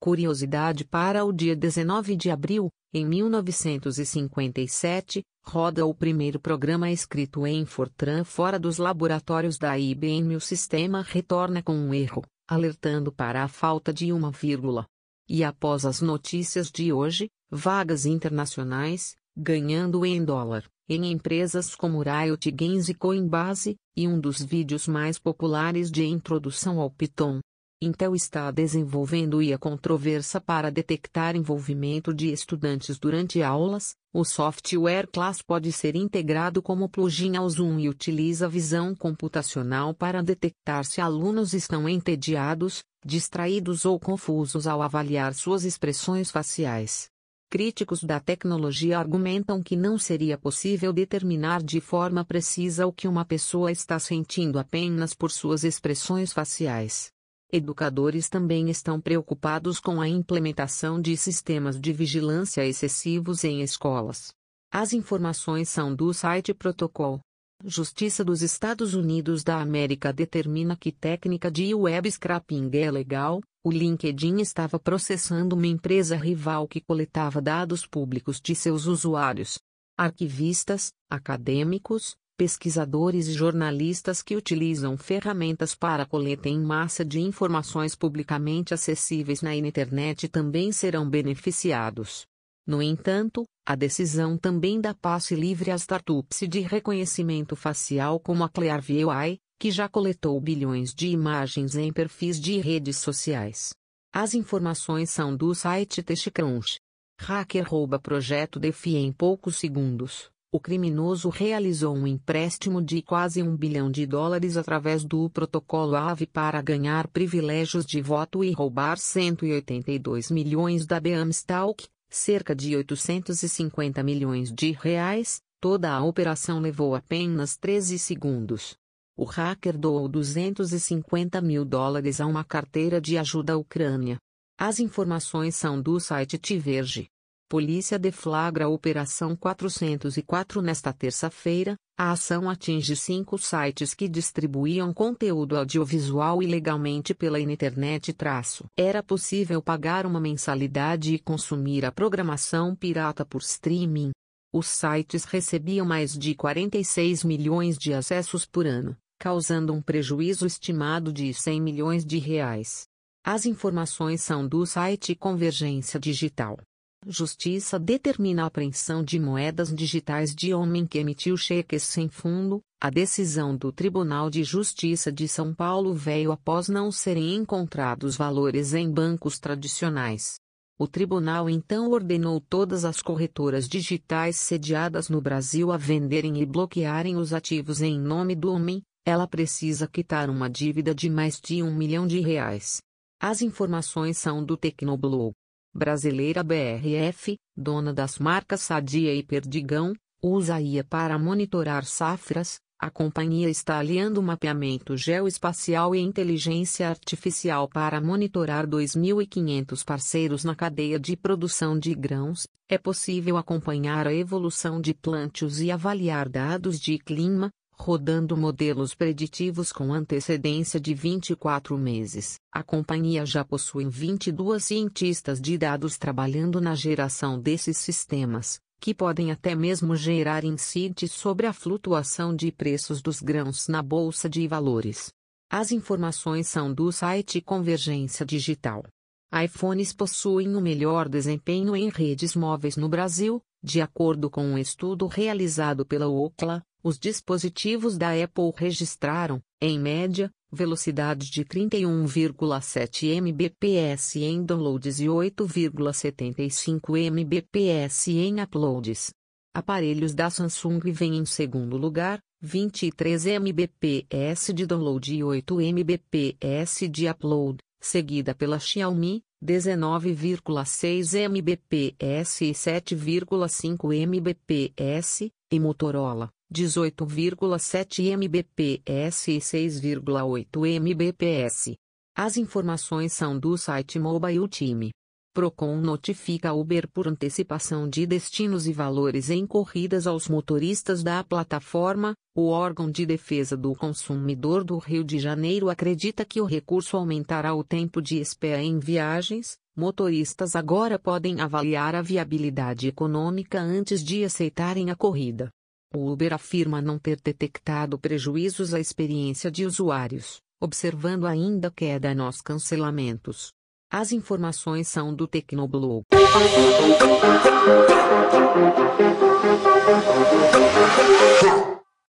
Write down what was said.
Curiosidade para o dia 19 de abril, em 1957, roda o primeiro programa escrito em Fortran fora dos laboratórios da IBM. O sistema retorna com um erro, alertando para a falta de uma vírgula. E após as notícias de hoje, vagas internacionais, ganhando em dólar, em empresas como Riot Games e Coinbase, e um dos vídeos mais populares de introdução ao Python. Intel está desenvolvendo IA controversa para detectar envolvimento de estudantes durante aulas. O software Class pode ser integrado como plugin ao Zoom e utiliza visão computacional para detectar se alunos estão entediados, distraídos ou confusos ao avaliar suas expressões faciais. Críticos da tecnologia argumentam que não seria possível determinar de forma precisa o que uma pessoa está sentindo apenas por suas expressões faciais. Educadores também estão preocupados com a implementação de sistemas de vigilância excessivos em escolas. As informações são do site Protocol. Justiça dos Estados Unidos da América determina que técnica de web scraping é legal. O LinkedIn estava processando uma empresa rival que coletava dados públicos de seus usuários. Arquivistas, acadêmicos, pesquisadores e jornalistas que utilizam ferramentas para coleta em massa de informações publicamente acessíveis na internet também serão beneficiados. No entanto, a decisão também dá passe livre às startups de reconhecimento facial como a Clearview AI, que já coletou bilhões de imagens em perfis de redes sociais. As informações são do site TechCrunch. Hacker rouba projeto DeFi em poucos segundos o criminoso realizou um empréstimo de quase um bilhão de dólares através do protocolo AVE para ganhar privilégios de voto e roubar 182 milhões da Beamstalk, cerca de 850 milhões de reais. Toda a operação levou apenas 13 segundos. O hacker doou 250 mil dólares a uma carteira de ajuda à Ucrânia. As informações são do site Tiverge. Polícia deflagra a Operação 404 nesta terça-feira. A ação atinge cinco sites que distribuíam conteúdo audiovisual ilegalmente pela internet. Traço. Era possível pagar uma mensalidade e consumir a programação pirata por streaming. Os sites recebiam mais de 46 milhões de acessos por ano, causando um prejuízo estimado de 100 milhões de reais. As informações são do site Convergência Digital. Justiça determina a apreensão de moedas digitais de homem que emitiu cheques sem fundo. A decisão do Tribunal de Justiça de São Paulo veio após não serem encontrados valores em bancos tradicionais. O tribunal então ordenou todas as corretoras digitais sediadas no Brasil a venderem e bloquearem os ativos em nome do homem. Ela precisa quitar uma dívida de mais de um milhão de reais. As informações são do Tecnoblog. Brasileira BRF, dona das marcas Sadia e Perdigão, usa IA para monitorar safras. A companhia está aliando mapeamento geoespacial e inteligência artificial para monitorar 2.500 parceiros na cadeia de produção de grãos. É possível acompanhar a evolução de plântios e avaliar dados de clima, rodando modelos preditivos com antecedência de 24 meses. A companhia já possui 22 cientistas de dados trabalhando na geração desses sistemas, que podem até mesmo gerar insights sobre a flutuação de preços dos grãos na bolsa de valores. As informações são do site Convergência Digital. iPhones possuem o melhor desempenho em redes móveis no Brasil, de acordo com um estudo realizado pela Ookla, os dispositivos da Apple registraram, em média, velocidades de 31,7 Mbps em downloads e 8,75 Mbps em uploads. Aparelhos da Samsung vêm em segundo lugar, 23 Mbps de download e 8 Mbps de upload, seguida pela Xiaomi, 19,6 Mbps e 7,5 Mbps, e Motorola, 18,7 Mbps e 6,8 Mbps. As informações são do site Mobile Team. Procon notifica Uber por antecipação de destinos e valores em corridas aos motoristas da plataforma. O órgão de defesa do consumidor do Rio de Janeiro acredita que o recurso aumentará o tempo de espera em viagens, Motoristas agora podem avaliar a viabilidade econômica antes de aceitarem a corrida. O Uber afirma não ter detectado prejuízos à experiência de usuários, observando ainda queda nos cancelamentos. As informações são do Tecnoblog.